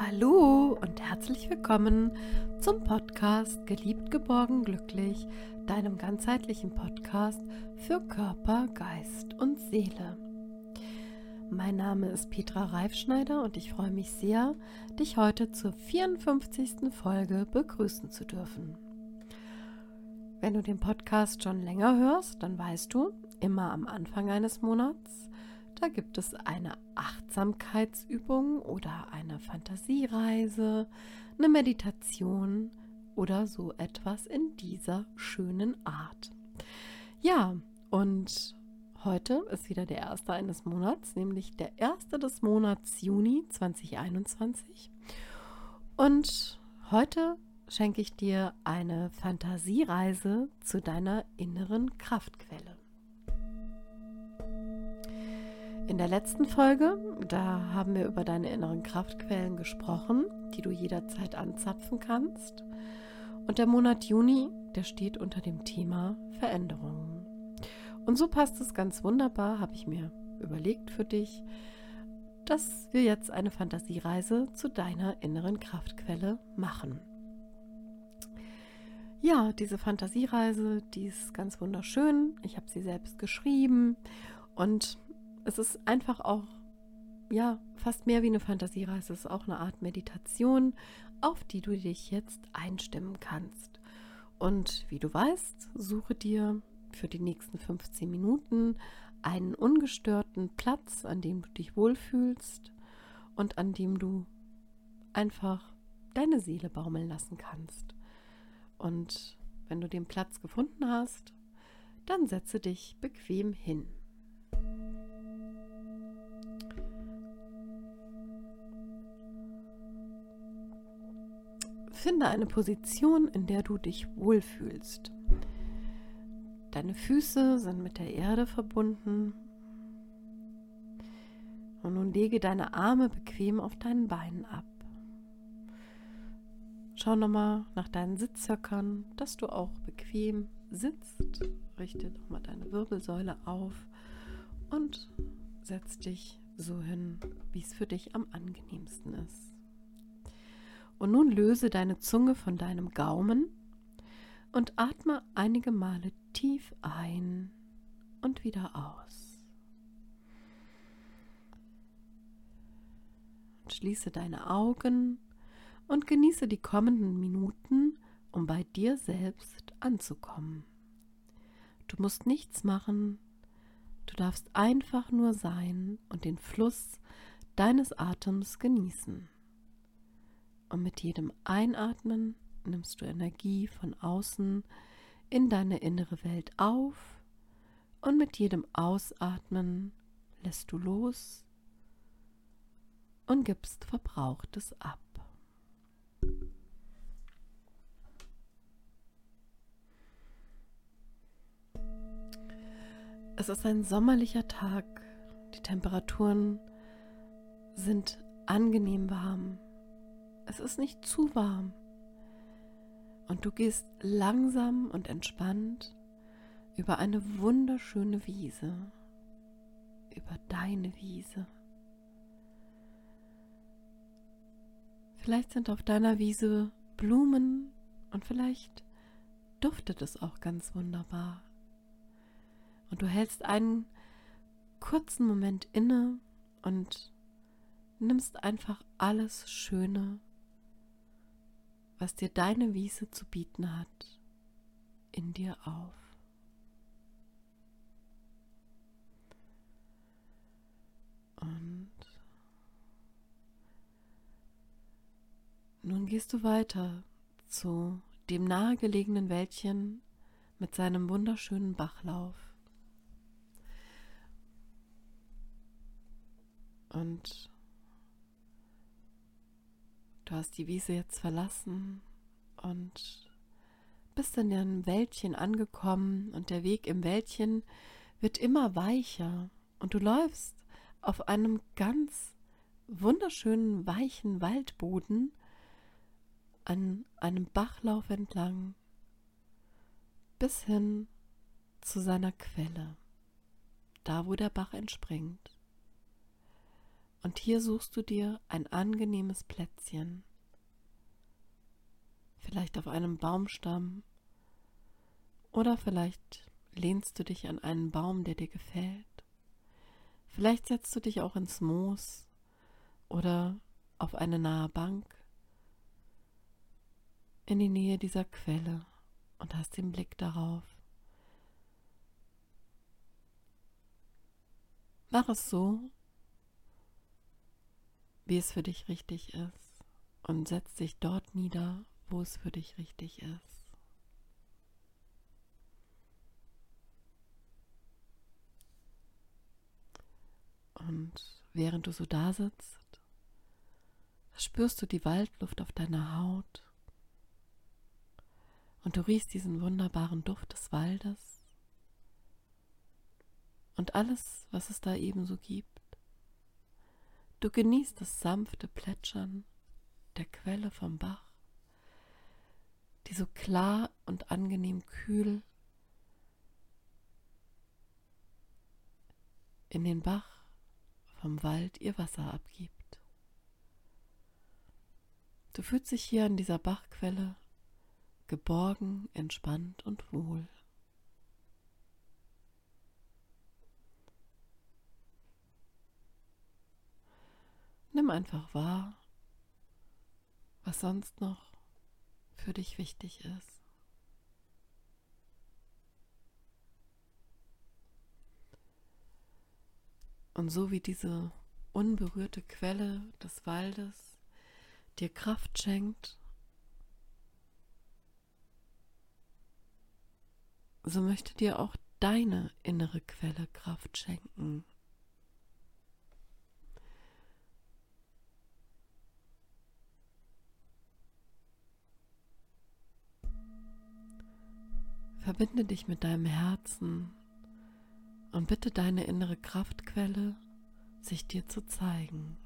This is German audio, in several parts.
Hallo und herzlich willkommen zum Podcast Geliebt, geborgen, glücklich, deinem ganzheitlichen Podcast für Körper, Geist und Seele. Mein Name ist Petra Reifschneider und ich freue mich sehr, dich heute zur 54. Folge begrüßen zu dürfen. Wenn du den Podcast schon länger hörst, dann weißt du, immer am Anfang eines Monats, da gibt es eine Achtsamkeitsübung oder eine Fantasiereise, eine Meditation oder so etwas in dieser schönen Art. Ja, und heute ist wieder der erste eines Monats, nämlich der erste des Monats Juni 2021. Und heute schenke ich dir eine Fantasiereise zu deiner inneren Kraftquelle. In der letzten Folge, da haben wir über deine inneren Kraftquellen gesprochen, die du jederzeit anzapfen kannst. Und der Monat Juni, der steht unter dem Thema Veränderungen. Und so passt es ganz wunderbar, habe ich mir überlegt für dich, dass wir jetzt eine Fantasiereise zu deiner inneren Kraftquelle machen. Ja, diese Fantasiereise, die ist ganz wunderschön. Ich habe sie selbst geschrieben und es ist einfach auch, ja, fast mehr wie eine Fantasiereise. Es ist auch eine Art Meditation, auf die du dich jetzt einstimmen kannst. Und wie du weißt, suche dir für die nächsten 15 Minuten einen ungestörten Platz, an dem du dich wohlfühlst und an dem du einfach deine Seele baumeln lassen kannst. Und wenn du den Platz gefunden hast, dann setze dich bequem hin. Finde eine Position, in der du dich wohlfühlst. Deine Füße sind mit der Erde verbunden. Und nun lege deine Arme bequem auf deinen Beinen ab. Schau nochmal nach deinen Sitzhöckern, dass du auch bequem sitzt. Richte nochmal deine Wirbelsäule auf und setz dich so hin, wie es für dich am angenehmsten ist. Und nun löse deine Zunge von deinem Gaumen und atme einige Male tief ein und wieder aus. Schließe deine Augen und genieße die kommenden Minuten, um bei dir selbst anzukommen. Du musst nichts machen, du darfst einfach nur sein und den Fluss deines Atems genießen. Und mit jedem Einatmen nimmst du Energie von außen in deine innere Welt auf und mit jedem Ausatmen lässt du los und gibst Verbrauchtes ab. Es ist ein sommerlicher Tag. Die Temperaturen sind angenehm warm. Es ist nicht zu warm. Und du gehst langsam und entspannt über eine wunderschöne Wiese, über deine Wiese. Vielleicht sind auf deiner Wiese Blumen und vielleicht duftet es auch ganz wunderbar. Und du hältst einen kurzen Moment inne und nimmst einfach alles Schöne, was dir deine Wiese zu bieten hat, in dir auf. Und nun gehst du weiter zu dem nahegelegenen Wäldchen mit seinem wunderschönen Bachlauf. Und du hast die Wiese jetzt verlassen und bist in einem Wäldchen angekommen und der Weg im Wäldchen wird immer weicher und du läufst auf einem ganz wunderschönen weichen Waldboden an einem Bachlauf entlang bis hin zu seiner Quelle, da wo der Bach entspringt. Und hier suchst du dir ein angenehmes Plätzchen, vielleicht auf einem Baumstamm oder vielleicht lehnst du dich an einen Baum, der dir gefällt. Vielleicht setzt du dich auch ins Moos oder auf eine nahe Bank in die Nähe dieser Quelle und hast den Blick darauf. Mach es so, wie es für dich richtig ist und setz dich dort nieder, wo es für dich richtig ist. Und während du so da sitzt, spürst du die Waldluft auf deiner Haut und du riechst diesen wunderbaren Duft des Waldes und alles, was es da ebenso gibt. Du genießt das sanfte Plätschern der Quelle vom Bach, die so klar und angenehm kühl in den Bach vom Wald ihr Wasser abgibt. Du fühlst dich hier an dieser Bachquelle geborgen, entspannt und wohl. Nimm einfach wahr, was sonst noch für dich wichtig ist. Und so wie diese unberührte Quelle des Waldes dir Kraft schenkt, so möchte dir auch deine innere Quelle Kraft schenken. Verbinde dich mit deinem Herzen und bitte deine innere Kraftquelle, sich dir zu zeigen.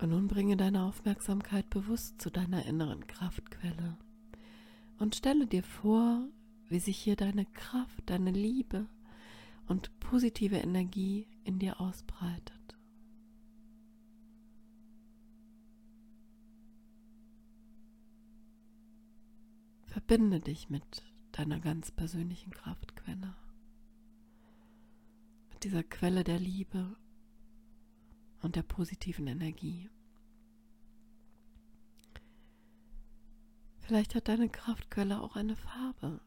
Und nun bringe deine Aufmerksamkeit bewusst zu deiner inneren Kraftquelle und stelle dir vor, wie sich hier deine Kraft, deine Liebe, und positive Energie in dir ausbreitet. Verbinde dich mit deiner ganz persönlichen Kraftquelle, mit dieser Quelle der Liebe und der positiven Energie. Vielleicht hat deine Kraftquelle auch eine Farbe.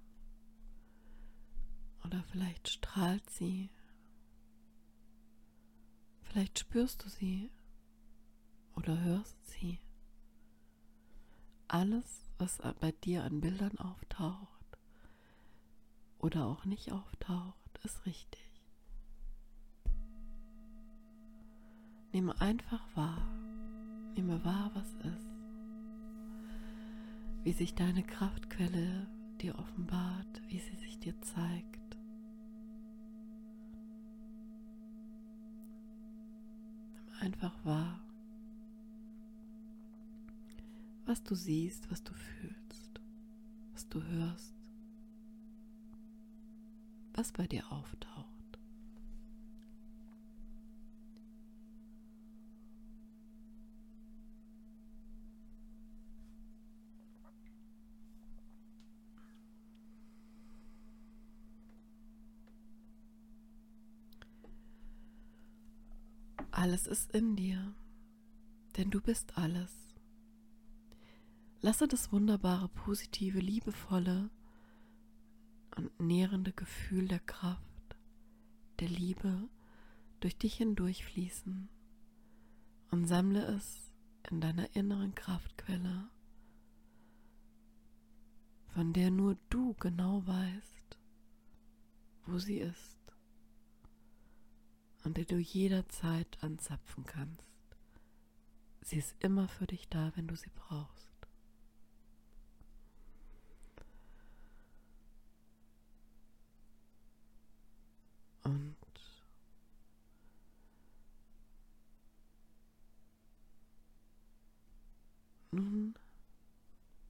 Oder vielleicht strahlt sie. Vielleicht spürst du sie oder hörst sie. Alles, was bei dir an Bildern auftaucht oder auch nicht auftaucht, ist richtig. Nehme einfach wahr. Nehme wahr, was ist. Wie sich deine Kraftquelle dir offenbart, wie sie sich dir zeigt. Einfach wahr, was du siehst, was du fühlst, was du hörst, was bei dir auftaucht. Alles ist in dir, denn du bist alles. Lasse das wunderbare, positive, liebevolle und nährende Gefühl der Kraft, der Liebe durch dich hindurchfließen und sammle es in deiner inneren Kraftquelle, von der nur du genau weißt, wo sie ist und die du jederzeit anzapfen kannst. Sie ist immer für dich da, wenn du sie brauchst. Und nun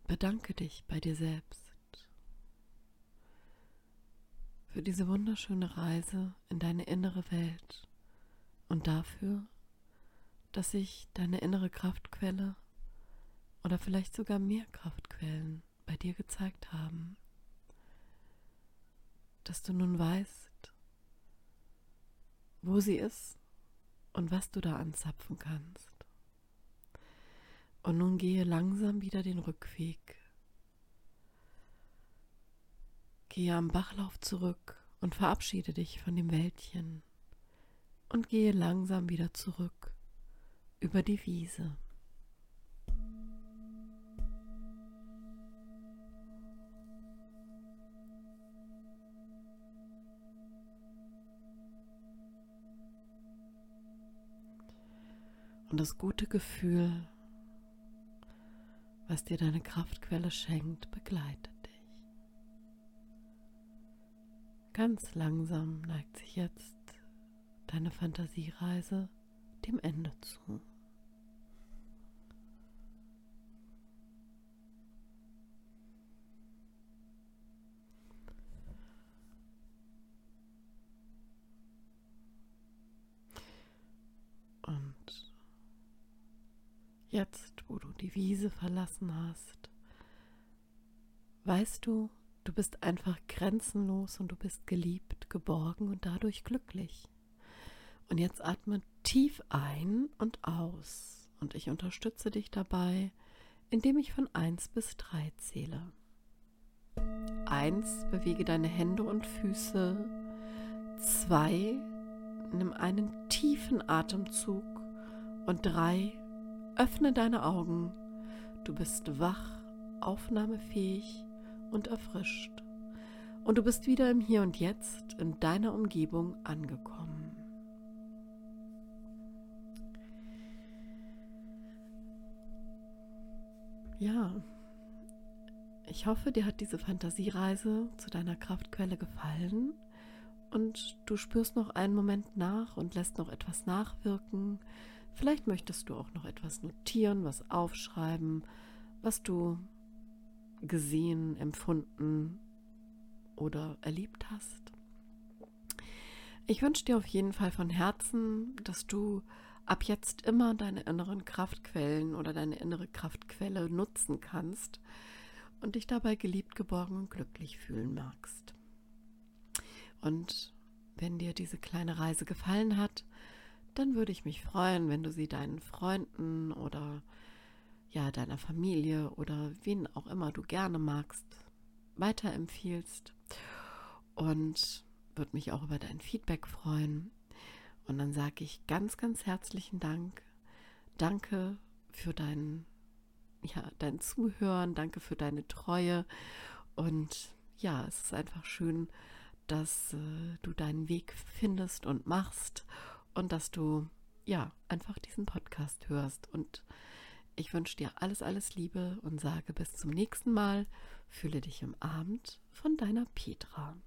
bedanke dich bei dir selbst. Für diese wunderschöne Reise in deine innere Welt und dafür, dass sich deine innere Kraftquelle oder vielleicht sogar mehr Kraftquellen bei dir gezeigt haben, dass du nun weißt, wo sie ist und was du da anzapfen kannst. Und nun gehe langsam wieder den Rückweg. Gehe am Bachlauf zurück und verabschiede dich von dem Wäldchen und gehe langsam wieder zurück über die Wiese. Und das gute Gefühl, was dir deine Kraftquelle schenkt, begleitet Ganz langsam neigt sich jetzt deine Fantasiereise dem Ende zu. Und jetzt, wo du die Wiese verlassen hast, weißt du, du bist einfach grenzenlos und du bist geliebt, geborgen und dadurch glücklich. Und jetzt atme tief ein und aus und ich unterstütze dich dabei, indem ich von 1 bis 3 zähle. 1. Bewege deine Hände und Füße. 2. Nimm einen tiefen Atemzug. Und 3. Öffne deine Augen. Du bist wach, aufnahmefähig und erfrischt. Und du bist wieder im Hier und Jetzt in deiner Umgebung angekommen. Ja, ich hoffe, dir hat diese Fantasiereise zu deiner Kraftquelle gefallen und du spürst noch einen Moment nach und lässt noch etwas nachwirken. Vielleicht möchtest du auch noch etwas notieren, was aufschreiben, was du gesehen, empfunden oder erlebt hast. Ich wünsche dir auf jeden Fall von Herzen, dass du ab jetzt immer deine inneren Kraftquellen oder deine innere Kraftquelle nutzen kannst und dich dabei geliebt, geborgen und glücklich fühlen magst. Und wenn dir diese kleine Reise gefallen hat, dann würde ich mich freuen, wenn du sie deinen Freunden oder ja, deiner Familie oder wen auch immer du gerne magst, weiterempfiehlst und würde mich auch über dein Feedback freuen. Und dann sage ich ganz, ganz herzlichen Dank. Danke für dein, ja, dein Zuhören, danke für deine Treue. Und ja, es ist einfach schön, dass äh, du deinen Weg findest und machst und dass du ja einfach diesen Podcast hörst. Und ich wünsche dir alles, alles Liebe und sage bis zum nächsten Mal. Fühle dich im Abend von deiner Petra.